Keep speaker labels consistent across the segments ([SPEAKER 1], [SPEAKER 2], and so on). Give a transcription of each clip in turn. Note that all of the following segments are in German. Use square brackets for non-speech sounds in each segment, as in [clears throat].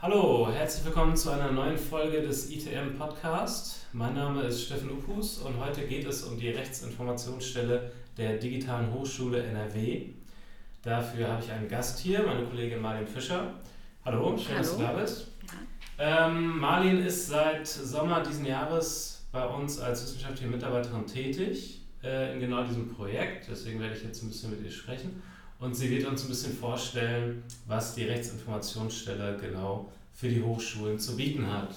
[SPEAKER 1] Hallo, herzlich willkommen zu einer neuen Folge des ITM Podcast. Mein Name ist Steffen Upus und heute geht es um die Rechtsinformationsstelle der Digitalen Hochschule NRW. Dafür habe ich einen Gast hier, meine Kollegin Marlin Fischer. Hallo, schön, Hallo. dass du da bist. Ähm, Marlin ist seit Sommer diesen Jahres bei uns als wissenschaftliche Mitarbeiterin tätig äh, in genau diesem Projekt. Deswegen werde ich jetzt ein bisschen mit ihr sprechen. Und sie wird uns ein bisschen vorstellen, was die Rechtsinformationsstelle genau für die Hochschulen zu bieten hat.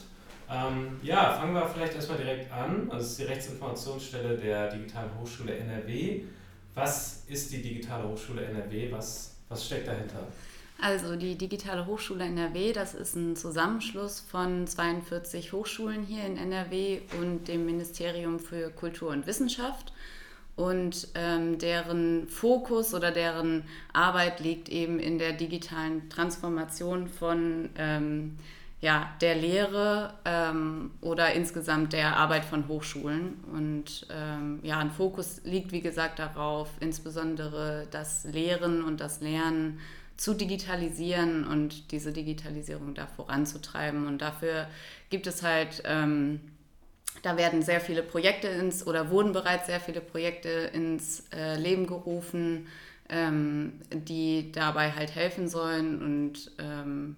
[SPEAKER 1] Ähm, ja, fangen wir vielleicht erstmal direkt an. Also es ist die Rechtsinformationsstelle der Digitalen Hochschule NRW. Was ist die Digitale Hochschule NRW? Was, was steckt dahinter?
[SPEAKER 2] Also die Digitale Hochschule NRW, das ist ein Zusammenschluss von 42 Hochschulen hier in NRW und dem Ministerium für Kultur und Wissenschaft. Und ähm, deren Fokus oder deren Arbeit liegt eben in der digitalen Transformation von ähm, ja, der Lehre ähm, oder insgesamt der Arbeit von Hochschulen. Und ähm, ja, ein Fokus liegt, wie gesagt, darauf, insbesondere das Lehren und das Lernen zu digitalisieren und diese Digitalisierung da voranzutreiben. Und dafür gibt es halt, ähm, da werden sehr viele Projekte ins oder wurden bereits sehr viele Projekte ins äh, Leben gerufen, ähm, die dabei halt helfen sollen. Und ähm,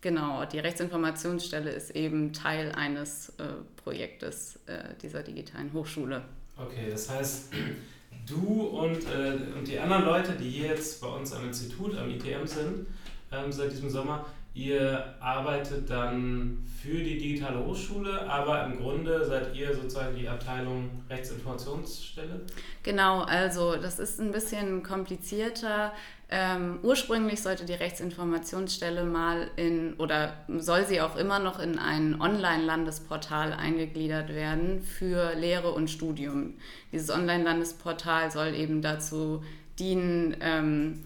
[SPEAKER 2] genau, die Rechtsinformationsstelle ist eben Teil eines äh, Projektes äh, dieser digitalen Hochschule.
[SPEAKER 1] Okay, das heißt, [clears throat] du und, äh, und die anderen Leute, die hier jetzt bei uns am Institut, am ITM sind, ähm, seit diesem Sommer, ihr arbeitet dann für die digitale Hochschule, aber im Grunde seid ihr sozusagen die Abteilung Rechtsinformationsstelle?
[SPEAKER 2] Genau, also das ist ein bisschen komplizierter. Ähm, ursprünglich sollte die Rechtsinformationsstelle mal in, oder soll sie auch immer noch in ein Online-Landesportal eingegliedert werden für Lehre und Studium. Dieses Online-Landesportal soll eben dazu dienen, ähm,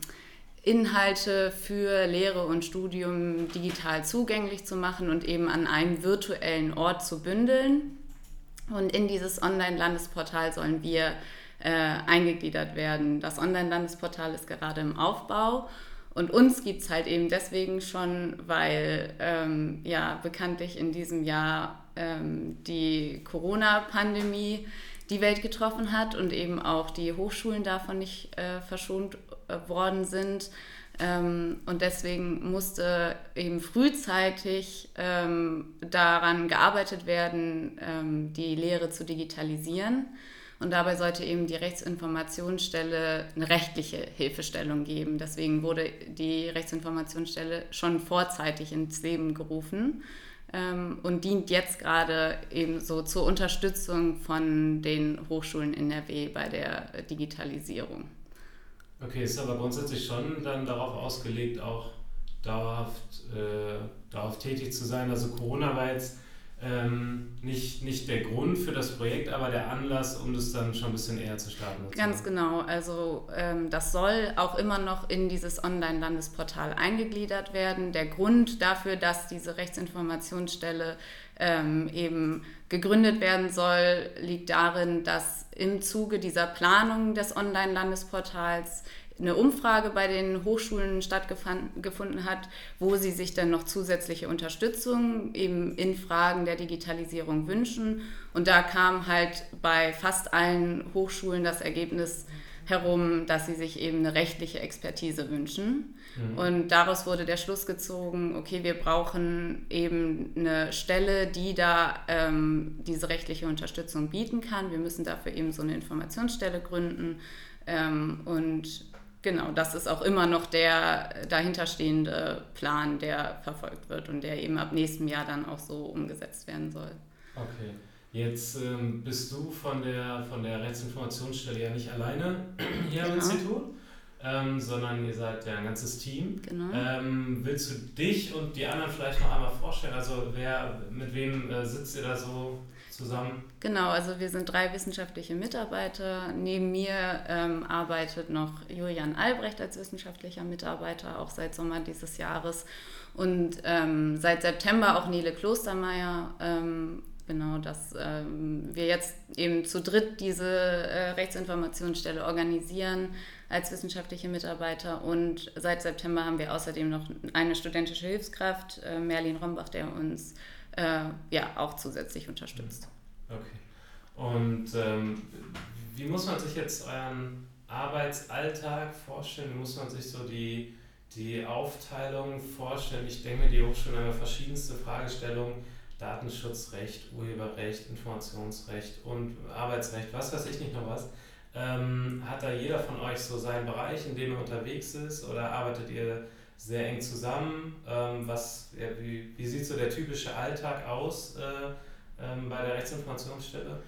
[SPEAKER 2] Inhalte für Lehre und Studium digital zugänglich zu machen und eben an einem virtuellen Ort zu bündeln. Und in dieses Online-Landesportal sollen wir äh, eingegliedert werden. Das Online-Landesportal ist gerade im Aufbau und uns gibt es halt eben deswegen schon, weil ähm, ja bekanntlich in diesem Jahr ähm, die Corona-Pandemie die Welt getroffen hat und eben auch die Hochschulen davon nicht äh, verschont worden sind. Ähm, und deswegen musste eben frühzeitig ähm, daran gearbeitet werden, ähm, die Lehre zu digitalisieren. Und dabei sollte eben die Rechtsinformationsstelle eine rechtliche Hilfestellung geben. Deswegen wurde die Rechtsinformationsstelle schon vorzeitig ins Leben gerufen ähm, und dient jetzt gerade eben so zur Unterstützung von den Hochschulen in NRW bei der Digitalisierung.
[SPEAKER 1] Okay, ist aber grundsätzlich schon dann darauf ausgelegt, auch dauerhaft äh, darauf tätig zu sein. Also Corona war jetzt ähm, nicht, nicht der Grund für das Projekt, aber der Anlass, um das dann schon ein bisschen eher zu starten.
[SPEAKER 2] Ganz genau. Also ähm, das soll auch immer noch in dieses Online-Landesportal eingegliedert werden. Der Grund dafür, dass diese Rechtsinformationsstelle ähm, eben gegründet werden soll, liegt darin, dass im Zuge dieser Planung des Online-Landesportals eine Umfrage bei den Hochschulen stattgefunden hat, wo sie sich dann noch zusätzliche Unterstützung eben in Fragen der Digitalisierung wünschen. Und da kam halt bei fast allen Hochschulen das Ergebnis herum, dass sie sich eben eine rechtliche Expertise wünschen. Mhm. Und daraus wurde der Schluss gezogen, okay, wir brauchen eben eine Stelle, die da ähm, diese rechtliche Unterstützung bieten kann. Wir müssen dafür eben so eine Informationsstelle gründen. Ähm, und Genau, das ist auch immer noch der dahinterstehende Plan, der verfolgt wird und der eben ab nächstem Jahr dann auch so umgesetzt werden soll.
[SPEAKER 1] Okay. Jetzt ähm, bist du von der, von der Rechtsinformationsstelle ja nicht alleine [clears throat] hier genau. am Institut, ähm, sondern ihr seid ja ein ganzes Team. Genau. Ähm, willst du dich und die anderen vielleicht noch einmal vorstellen? Also wer, mit wem äh, sitzt ihr da so zusammen?
[SPEAKER 2] Genau, also wir sind drei wissenschaftliche Mitarbeiter. Neben mir ähm, arbeitet noch Julian Albrecht als wissenschaftlicher Mitarbeiter, auch seit Sommer dieses Jahres. Und ähm, seit September auch Nele Klostermeier ähm, genau, dass ähm, wir jetzt eben zu dritt diese äh, Rechtsinformationsstelle organisieren als wissenschaftliche Mitarbeiter und seit September haben wir außerdem noch eine studentische Hilfskraft, äh, Merlin Rombach, der uns äh, ja auch zusätzlich unterstützt.
[SPEAKER 1] Okay. Und ähm, wie muss man sich jetzt euren Arbeitsalltag vorstellen? Wie muss man sich so die, die Aufteilung vorstellen? Ich denke die Hochschulen haben verschiedenste Fragestellungen. Datenschutzrecht, Urheberrecht, Informationsrecht und Arbeitsrecht, was weiß ich nicht noch was. Ähm, hat da jeder von euch so seinen Bereich, in dem er unterwegs ist oder arbeitet ihr sehr eng zusammen? Ähm, was, ja, wie, wie sieht so der typische Alltag aus äh, ähm, bei der Rechtsinformationsstelle?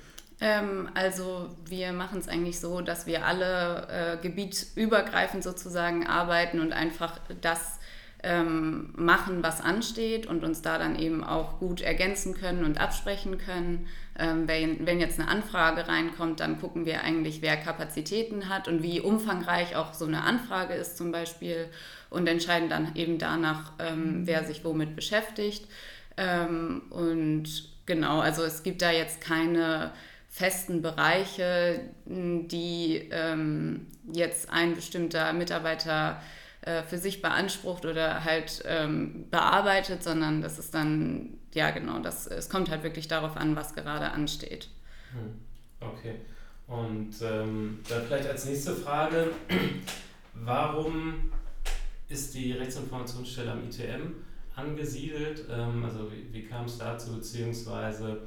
[SPEAKER 2] Ähm, also wir machen es eigentlich so, dass wir alle äh, gebietsübergreifend sozusagen arbeiten und einfach das ähm, machen, was ansteht und uns da dann eben auch gut ergänzen können und absprechen können. Ähm, wenn, wenn jetzt eine Anfrage reinkommt, dann gucken wir eigentlich, wer Kapazitäten hat und wie umfangreich auch so eine Anfrage ist zum Beispiel und entscheiden dann eben danach, ähm, wer sich womit beschäftigt. Ähm, und genau, also es gibt da jetzt keine festen Bereiche, die ähm, jetzt ein bestimmter Mitarbeiter äh, für sich beansprucht oder halt ähm, bearbeitet, sondern das ist dann, ja genau, das, es kommt halt wirklich darauf an, was gerade ansteht.
[SPEAKER 1] Hm, okay. Und ähm, dann vielleicht als nächste Frage, [clears throat] warum ist die Rechtsinformationsstelle am ITM angesiedelt? Ähm, also wie, wie kam es dazu, beziehungsweise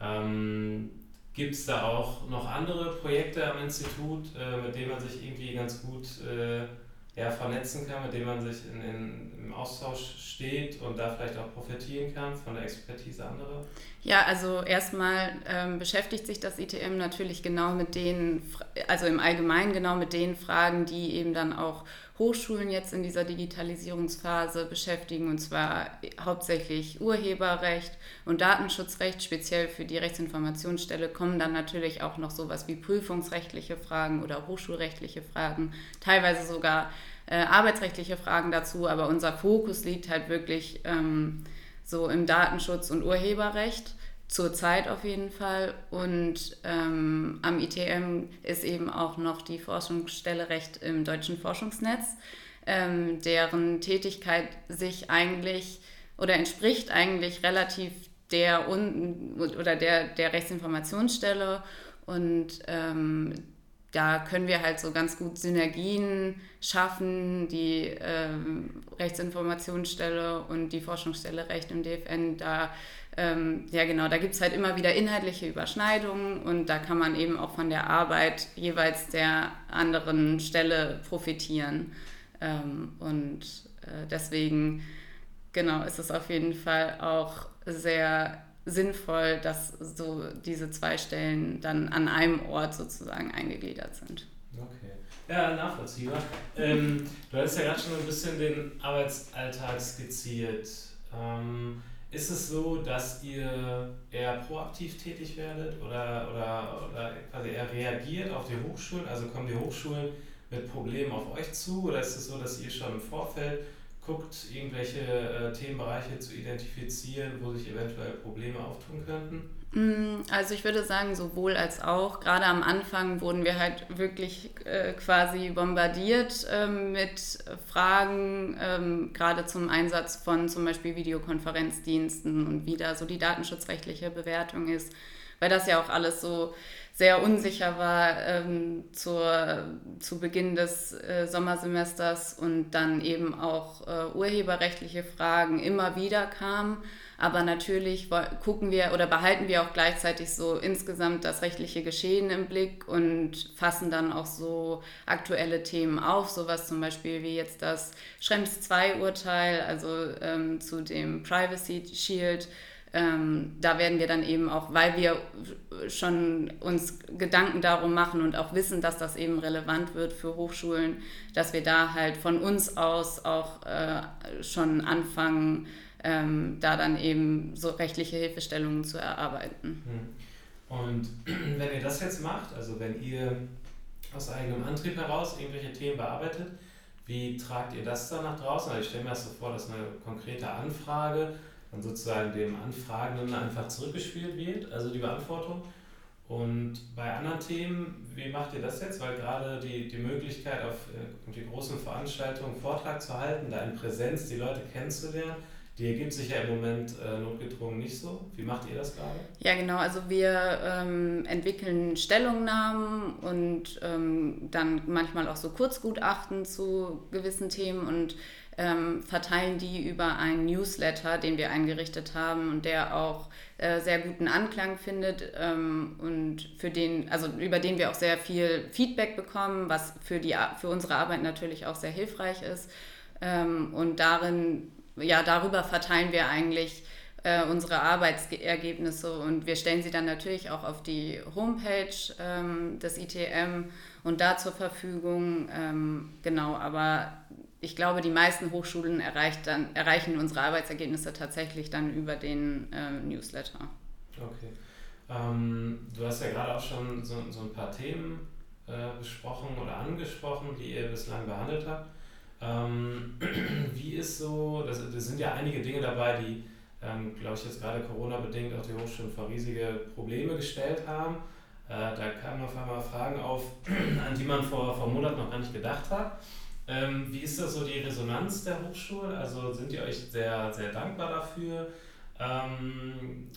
[SPEAKER 1] ähm, Gibt es da auch noch andere Projekte am Institut, äh, mit denen man sich irgendwie ganz gut äh, ja, vernetzen kann, mit denen man sich in, in, im Austausch steht und da vielleicht auch profitieren kann von der Expertise anderer?
[SPEAKER 2] Ja, also erstmal ähm, beschäftigt sich das ITM natürlich genau mit den, also im Allgemeinen genau mit den Fragen, die eben dann auch Hochschulen jetzt in dieser Digitalisierungsphase beschäftigen, und zwar hauptsächlich Urheberrecht und Datenschutzrecht. Speziell für die Rechtsinformationsstelle kommen dann natürlich auch noch sowas wie prüfungsrechtliche Fragen oder hochschulrechtliche Fragen, teilweise sogar äh, arbeitsrechtliche Fragen dazu, aber unser Fokus liegt halt wirklich ähm, so im Datenschutz und Urheberrecht. Zurzeit auf jeden Fall. Und ähm, am ITM ist eben auch noch die Forschungsstelle Recht im deutschen Forschungsnetz, ähm, deren Tätigkeit sich eigentlich oder entspricht eigentlich relativ der oder der, der Rechtsinformationsstelle. Und ähm, da können wir halt so ganz gut Synergien schaffen. Die ähm, Rechtsinformationsstelle und die Forschungsstelle Recht im DFN, da ähm, ja genau, da gibt es halt immer wieder inhaltliche Überschneidungen und da kann man eben auch von der Arbeit jeweils der anderen Stelle profitieren. Ähm, und äh, deswegen, genau, ist es auf jeden Fall auch sehr sinnvoll, dass so diese zwei Stellen dann an einem Ort sozusagen eingegliedert sind.
[SPEAKER 1] Okay. Ja, nachvollziehbar. Ähm, du hast ja gerade schon ein bisschen den Arbeitsalltag skizziert. Ähm, ist es so, dass ihr eher proaktiv tätig werdet oder, oder, oder quasi eher reagiert auf die Hochschulen? Also kommen die Hochschulen mit Problemen auf euch zu oder ist es so, dass ihr schon im Vorfeld guckt, irgendwelche äh, Themenbereiche zu identifizieren, wo sich eventuell Probleme auftun könnten?
[SPEAKER 2] Mm, also ich würde sagen, sowohl als auch. Gerade am Anfang wurden wir halt wirklich äh, quasi bombardiert äh, mit Fragen, ähm, gerade zum Einsatz von zum Beispiel Videokonferenzdiensten und wie da so die datenschutzrechtliche Bewertung ist, weil das ja auch alles so sehr unsicher war ähm, zur, zu Beginn des äh, Sommersemesters und dann eben auch äh, urheberrechtliche Fragen immer wieder kamen. Aber natürlich gucken wir oder behalten wir auch gleichzeitig so insgesamt das rechtliche Geschehen im Blick und fassen dann auch so aktuelle Themen auf, sowas zum Beispiel wie jetzt das Schrems 2 Urteil, also ähm, zu dem Privacy Shield ähm, da werden wir dann eben auch, weil wir schon uns Gedanken darum machen und auch wissen, dass das eben relevant wird für Hochschulen, dass wir da halt von uns aus auch äh, schon anfangen, ähm, da dann eben so rechtliche Hilfestellungen zu erarbeiten.
[SPEAKER 1] Hm. Und [clears throat] wenn ihr das jetzt macht, also wenn ihr aus eigenem Antrieb heraus irgendwelche Themen bearbeitet, wie tragt ihr das dann nach draußen? Also ich stelle mir das so vor, dass eine konkrete Anfrage dann sozusagen dem Anfragenden einfach zurückgespielt wird, also die Beantwortung. Und bei anderen Themen, wie macht ihr das jetzt? Weil gerade die, die Möglichkeit, auf äh, die großen Veranstaltungen Vortrag zu halten, da in Präsenz die Leute kennenzulernen, die ergibt sich ja im Moment äh, notgedrungen nicht so. Wie macht ihr das gerade?
[SPEAKER 2] Ja, genau. Also wir ähm, entwickeln Stellungnahmen und ähm, dann manchmal auch so Kurzgutachten zu gewissen Themen und ähm, verteilen die über einen Newsletter, den wir eingerichtet haben und der auch äh, sehr guten Anklang findet ähm, und für den, also über den wir auch sehr viel Feedback bekommen, was für, die, für unsere Arbeit natürlich auch sehr hilfreich ist. Ähm, und darin ja, darüber verteilen wir eigentlich äh, unsere Arbeitsergebnisse und wir stellen sie dann natürlich auch auf die Homepage ähm, des ITM und da zur Verfügung. Ähm, genau, aber ich glaube, die meisten Hochschulen dann, erreichen unsere Arbeitsergebnisse tatsächlich dann über den äh, Newsletter.
[SPEAKER 1] Okay. Ähm, du hast ja gerade auch schon so, so ein paar Themen äh, besprochen oder angesprochen, die ihr bislang behandelt habt. Ähm, [clears throat] wie ist so, das, das, sind ja einige Dinge dabei, die, ähm, glaube ich, jetzt gerade Corona-bedingt auch die Hochschulen vor riesige Probleme gestellt haben. Äh, da kamen auf einmal Fragen auf, [clears throat] an die man vor, vor Monaten noch gar nicht gedacht hat. Ähm, wie ist das so die Resonanz der Hochschulen? Also sind ihr euch sehr, sehr dankbar dafür? Ähm,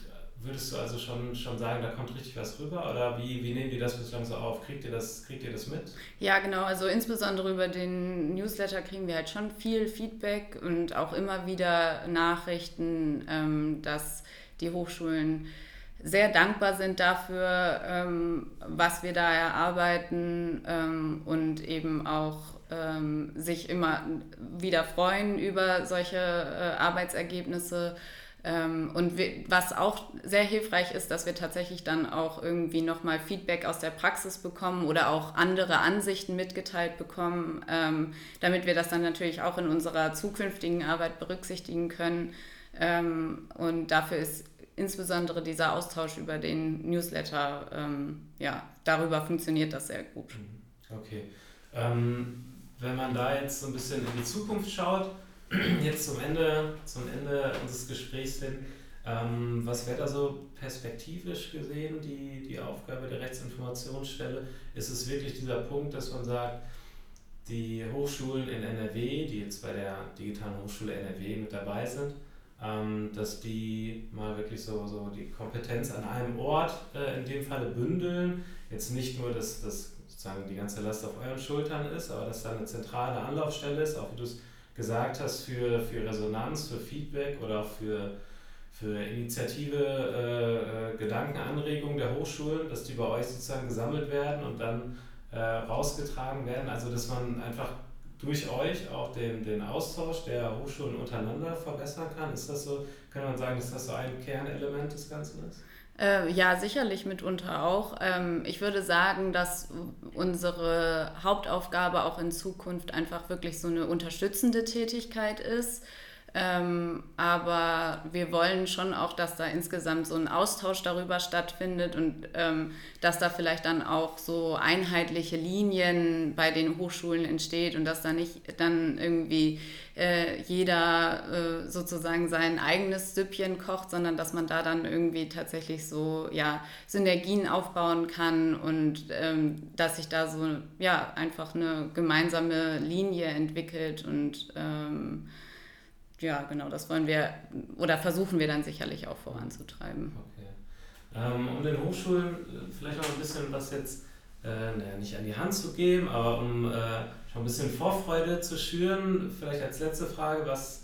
[SPEAKER 1] Würdest du also schon, schon sagen, da kommt richtig was rüber oder wie, wie nehmen die das bislang so auf? Kriegt ihr, das, kriegt ihr das mit?
[SPEAKER 2] Ja, genau. Also insbesondere über den Newsletter kriegen wir halt schon viel Feedback und auch immer wieder Nachrichten, ähm, dass die Hochschulen sehr dankbar sind dafür, ähm, was wir da erarbeiten ähm, und eben auch ähm, sich immer wieder freuen über solche äh, Arbeitsergebnisse ähm, und was auch sehr hilfreich ist, dass wir tatsächlich dann auch irgendwie nochmal Feedback aus der Praxis bekommen oder auch andere Ansichten mitgeteilt bekommen, ähm, damit wir das dann natürlich auch in unserer zukünftigen Arbeit berücksichtigen können. Ähm, und dafür ist insbesondere dieser Austausch über den Newsletter, ja, darüber funktioniert das sehr gut.
[SPEAKER 1] Mhm. Okay. Wenn man da jetzt so ein bisschen in die Zukunft schaut, [clears throat] jetzt zum Ende, zum Ende unseres Gesprächs hin, ähm, was wäre da so perspektivisch gesehen die, die Aufgabe der Rechtsinformationsstelle? Ist es wirklich dieser Punkt, dass man sagt, die Hochschulen in NRW, die jetzt bei der Digitalen Hochschule NRW mit dabei sind, ähm, dass die mal wirklich so, so die Kompetenz an einem Ort äh, in dem Falle bündeln. Jetzt nicht nur, dass, dass sozusagen die ganze Last auf euren Schultern ist, aber dass da eine zentrale Anlaufstelle ist, auch wie du es gesagt hast, für, für Resonanz, für Feedback oder für, für Initiative, äh, äh, Gedankenanregungen der Hochschulen, dass die bei euch sozusagen gesammelt werden und dann äh, rausgetragen werden. Also dass man einfach durch euch auch den, den Austausch der Hochschulen untereinander verbessern kann. Ist das so, kann man sagen, dass das so ein Kernelement des Ganzen ist?
[SPEAKER 2] Äh, ja, sicherlich mitunter auch. Ähm, ich würde sagen, dass unsere Hauptaufgabe auch in Zukunft einfach wirklich so eine unterstützende Tätigkeit ist ähm, aber wir wollen schon auch, dass da insgesamt so ein Austausch darüber stattfindet und ähm, dass da vielleicht dann auch so einheitliche Linien bei den Hochschulen entsteht und dass da nicht dann irgendwie äh, jeder äh, sozusagen sein eigenes Süppchen kocht, sondern dass man da dann irgendwie tatsächlich so ja, Synergien aufbauen kann und ähm, dass sich da so ja einfach eine gemeinsame Linie entwickelt und ähm, ja, genau, das wollen wir oder versuchen wir dann sicherlich auch voranzutreiben.
[SPEAKER 1] Okay. Ähm, um den Hochschulen äh, vielleicht noch ein bisschen was jetzt, äh, naja, nicht an die Hand zu geben, aber um äh, schon ein bisschen Vorfreude zu schüren, vielleicht als letzte Frage, was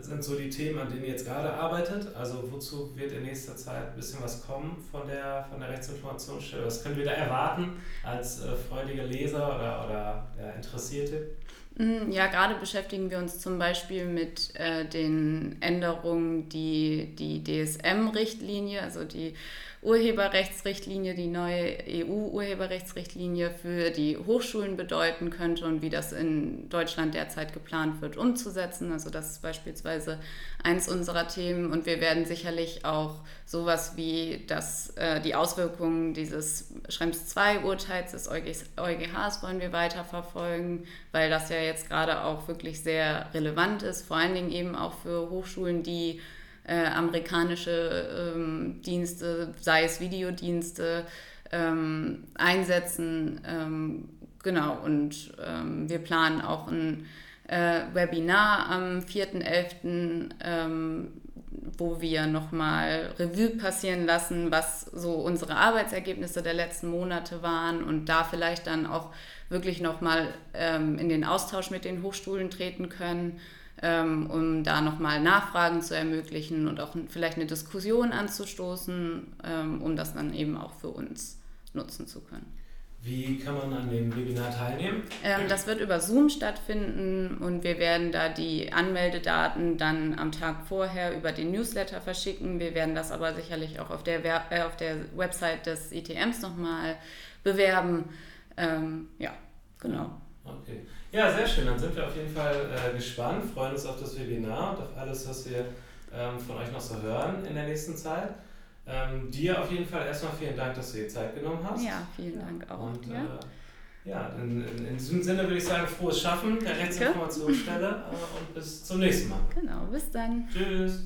[SPEAKER 1] sind so die Themen, an denen ihr jetzt gerade arbeitet? Also wozu wird in nächster Zeit ein bisschen was kommen von der, von der Rechtsinformationsstelle? Was können wir da erwarten als freudige Leser oder, oder ja, Interessierte?
[SPEAKER 2] Mm, ja, gerade beschäftigen wir uns zum Beispiel mit äh, den Änderungen, die die DSM-Richtlinie, also die Urheberrechtsrichtlinie, die neue EU-Urheberrechtsrichtlinie für die Hochschulen bedeuten könnte und wie das in Deutschland derzeit geplant wird umzusetzen. Also das ist beispielsweise eins unserer Themen und wir werden sicherlich auch sowas wie das, äh, die Auswirkungen dieses Schrems II-Urteils des EuGHs wollen wir weiterverfolgen, weil das ja jetzt gerade auch wirklich sehr relevant ist, vor allen Dingen eben auch für Hochschulen, die äh, amerikanische ähm, Dienste, sei es Videodienste, ähm, einsetzen. Ähm, genau, und ähm, wir planen auch ein äh, Webinar am 4.11., ähm, wo wir nochmal Revue passieren lassen, was so unsere Arbeitsergebnisse der letzten Monate waren und da vielleicht dann auch wirklich nochmal ähm, in den Austausch mit den Hochschulen treten können, ähm, um da nochmal Nachfragen zu ermöglichen und auch vielleicht eine Diskussion anzustoßen, ähm, um das dann eben auch für uns nutzen zu können.
[SPEAKER 1] Wie kann man an dem Webinar teilnehmen?
[SPEAKER 2] Ähm, das wird über Zoom stattfinden und wir werden da die Anmeldedaten dann am Tag vorher über den Newsletter verschicken. Wir werden das aber sicherlich auch auf der, äh, auf der Website des ITMs nochmal bewerben. Ähm, ja, genau.
[SPEAKER 1] Okay. Ja, sehr schön. Dann sind wir auf jeden Fall äh, gespannt, freuen uns auf das Webinar und auf alles, was wir ähm, von euch noch so hören in der nächsten Zeit. Ähm, dir auf jeden Fall erstmal vielen Dank, dass du dir Zeit genommen hast.
[SPEAKER 2] Ja, vielen Dank auch.
[SPEAKER 1] Und ja, äh, ja in, in, in, diesem Sinne würde ich sagen, frohes Schaffen der Rechtsinformationsstelle äh, und bis zum nächsten Mal.
[SPEAKER 2] Genau, bis dann.
[SPEAKER 1] Tschüss.